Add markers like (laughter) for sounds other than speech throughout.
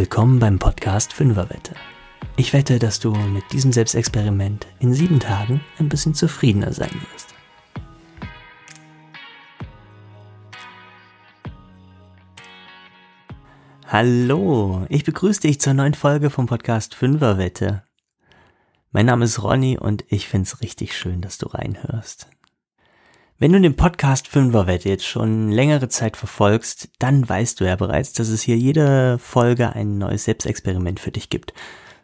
Willkommen beim Podcast Fünferwette. Ich wette, dass du mit diesem Selbstexperiment in sieben Tagen ein bisschen zufriedener sein wirst. Hallo, ich begrüße dich zur neuen Folge vom Podcast Fünferwette. Mein Name ist Ronny und ich find's richtig schön, dass du reinhörst. Wenn du den Podcast Fünferwette jetzt schon längere Zeit verfolgst, dann weißt du ja bereits, dass es hier jede Folge ein neues Selbstexperiment für dich gibt.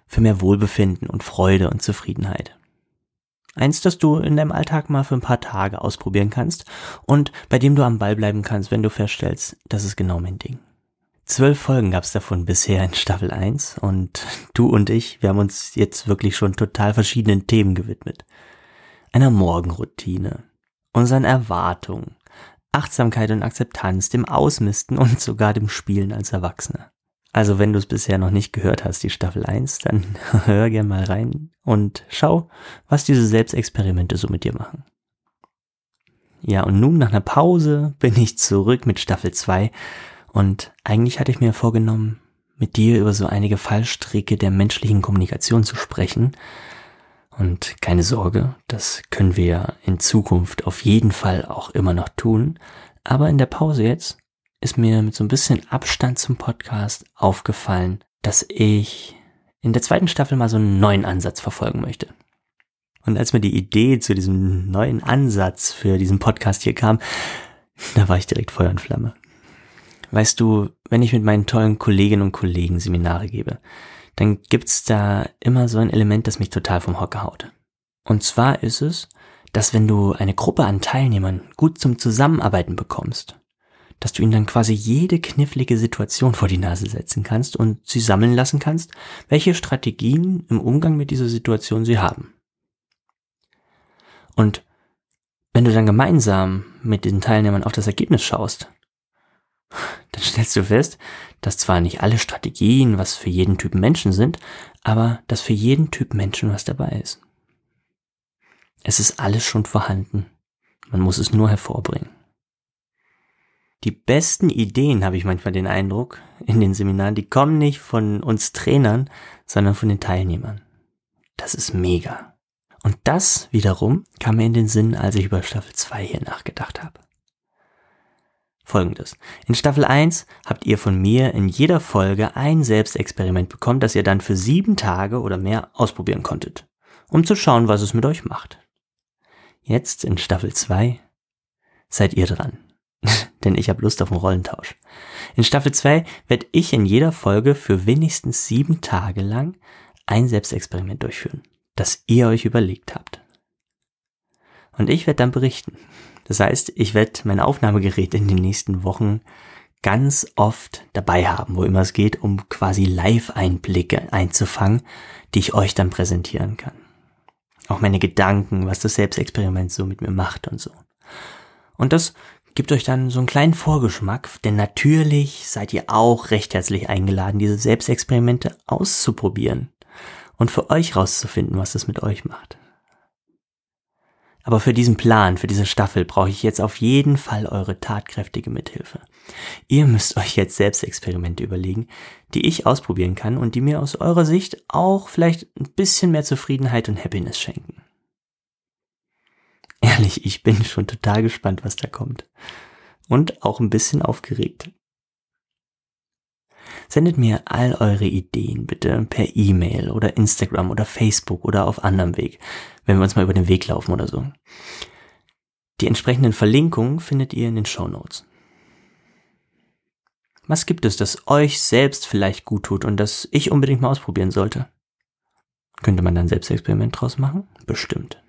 Für mehr Wohlbefinden und Freude und Zufriedenheit. Eins, das du in deinem Alltag mal für ein paar Tage ausprobieren kannst und bei dem du am Ball bleiben kannst, wenn du feststellst, das ist genau mein Ding. Zwölf Folgen gab es davon bisher in Staffel 1 und du und ich, wir haben uns jetzt wirklich schon total verschiedenen Themen gewidmet. Einer Morgenroutine, unseren Erwartungen, Achtsamkeit und Akzeptanz, dem Ausmisten und sogar dem Spielen als Erwachsener. Also wenn du es bisher noch nicht gehört hast, die Staffel 1, dann (laughs) hör gern mal rein und schau, was diese Selbstexperimente so mit dir machen. Ja, und nun nach einer Pause bin ich zurück mit Staffel 2 und eigentlich hatte ich mir vorgenommen, mit dir über so einige Fallstricke der menschlichen Kommunikation zu sprechen. Und keine Sorge, das können wir in Zukunft auf jeden Fall auch immer noch tun. Aber in der Pause jetzt ist mir mit so ein bisschen Abstand zum Podcast aufgefallen, dass ich in der zweiten Staffel mal so einen neuen Ansatz verfolgen möchte. Und als mir die Idee zu diesem neuen Ansatz für diesen Podcast hier kam, da war ich direkt Feuer und Flamme. Weißt du, wenn ich mit meinen tollen Kolleginnen und Kollegen Seminare gebe, dann gibt's da immer so ein Element, das mich total vom Hocker haut. Und zwar ist es, dass wenn du eine Gruppe an Teilnehmern gut zum Zusammenarbeiten bekommst, dass du ihnen dann quasi jede knifflige Situation vor die Nase setzen kannst und sie sammeln lassen kannst, welche Strategien im Umgang mit dieser Situation sie haben. Und wenn du dann gemeinsam mit den Teilnehmern auf das Ergebnis schaust, dann stellst du fest, dass zwar nicht alle Strategien was für jeden Typ Menschen sind, aber dass für jeden Typ Menschen was dabei ist. Es ist alles schon vorhanden. Man muss es nur hervorbringen. Die besten Ideen, habe ich manchmal den Eindruck, in den Seminaren, die kommen nicht von uns Trainern, sondern von den Teilnehmern. Das ist mega. Und das wiederum kam mir in den Sinn, als ich über Staffel 2 hier nachgedacht habe folgendes. In Staffel 1 habt ihr von mir in jeder Folge ein Selbstexperiment bekommen, das ihr dann für sieben Tage oder mehr ausprobieren konntet, um zu schauen, was es mit euch macht. Jetzt in Staffel 2 seid ihr dran. (laughs) Denn ich habe Lust auf einen Rollentausch. In Staffel 2 werde ich in jeder Folge für wenigstens sieben Tage lang ein Selbstexperiment durchführen, das ihr euch überlegt habt. Und ich werde dann berichten, das heißt, ich werde mein Aufnahmegerät in den nächsten Wochen ganz oft dabei haben, wo immer es geht, um quasi Live-Einblicke einzufangen, die ich euch dann präsentieren kann. Auch meine Gedanken, was das Selbstexperiment so mit mir macht und so. Und das gibt euch dann so einen kleinen Vorgeschmack, denn natürlich seid ihr auch recht herzlich eingeladen, diese Selbstexperimente auszuprobieren und für euch rauszufinden, was das mit euch macht. Aber für diesen Plan, für diese Staffel brauche ich jetzt auf jeden Fall eure tatkräftige Mithilfe. Ihr müsst euch jetzt selbst Experimente überlegen, die ich ausprobieren kann und die mir aus eurer Sicht auch vielleicht ein bisschen mehr Zufriedenheit und Happiness schenken. Ehrlich, ich bin schon total gespannt, was da kommt. Und auch ein bisschen aufgeregt. Sendet mir all eure Ideen bitte per E-Mail oder Instagram oder Facebook oder auf anderem Weg, wenn wir uns mal über den Weg laufen oder so. Die entsprechenden Verlinkungen findet ihr in den Show Notes. Was gibt es, das euch selbst vielleicht gut tut und das ich unbedingt mal ausprobieren sollte? Könnte man dann selbst Experiment draus machen? Bestimmt.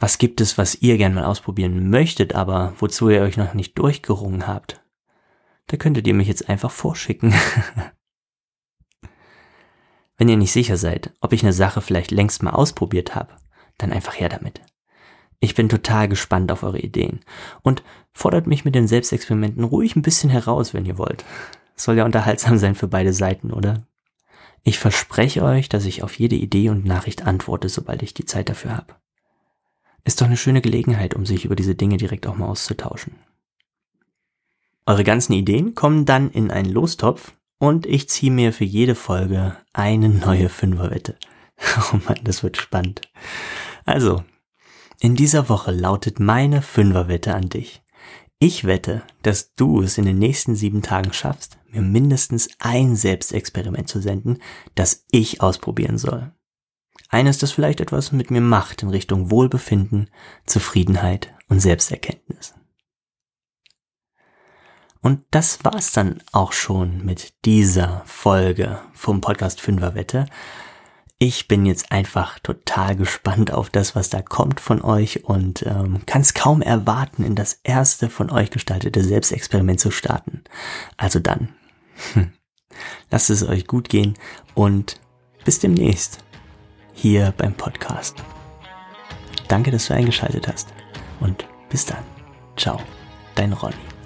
Was gibt es, was ihr gern mal ausprobieren möchtet, aber wozu ihr euch noch nicht durchgerungen habt? Da könntet ihr mich jetzt einfach vorschicken. (laughs) Wenn ihr nicht sicher seid, ob ich eine Sache vielleicht längst mal ausprobiert habe, dann einfach her damit. Ich bin total gespannt auf eure Ideen und fordert mich mit den Selbstexperimenten ruhig ein bisschen heraus, wenn ihr wollt. Soll ja unterhaltsam sein für beide Seiten, oder? Ich verspreche euch, dass ich auf jede Idee und Nachricht antworte, sobald ich die Zeit dafür habe. Ist doch eine schöne Gelegenheit, um sich über diese Dinge direkt auch mal auszutauschen. Eure ganzen Ideen kommen dann in einen Lostopf und ich ziehe mir für jede Folge eine neue Fünferwette. (laughs) Oh Mann, das wird spannend. Also, in dieser Woche lautet meine Fünferwette an dich. Ich wette, dass du es in den nächsten sieben Tagen schaffst, mir mindestens ein Selbstexperiment zu senden, das ich ausprobieren soll. Eines, das vielleicht etwas mit mir macht in Richtung Wohlbefinden, Zufriedenheit und Selbsterkenntnis. Und das war's dann auch schon mit dieser Folge vom Podcast Fünferwette. Ich bin jetzt einfach total gespannt auf das, was da kommt von euch und ähm, kann es kaum erwarten, in das erste von euch gestaltete Selbstexperiment zu starten. Also dann, hm, lasst es euch gut gehen und bis demnächst hier beim Podcast. Danke, dass du eingeschaltet hast und bis dann. Ciao, dein Ronny.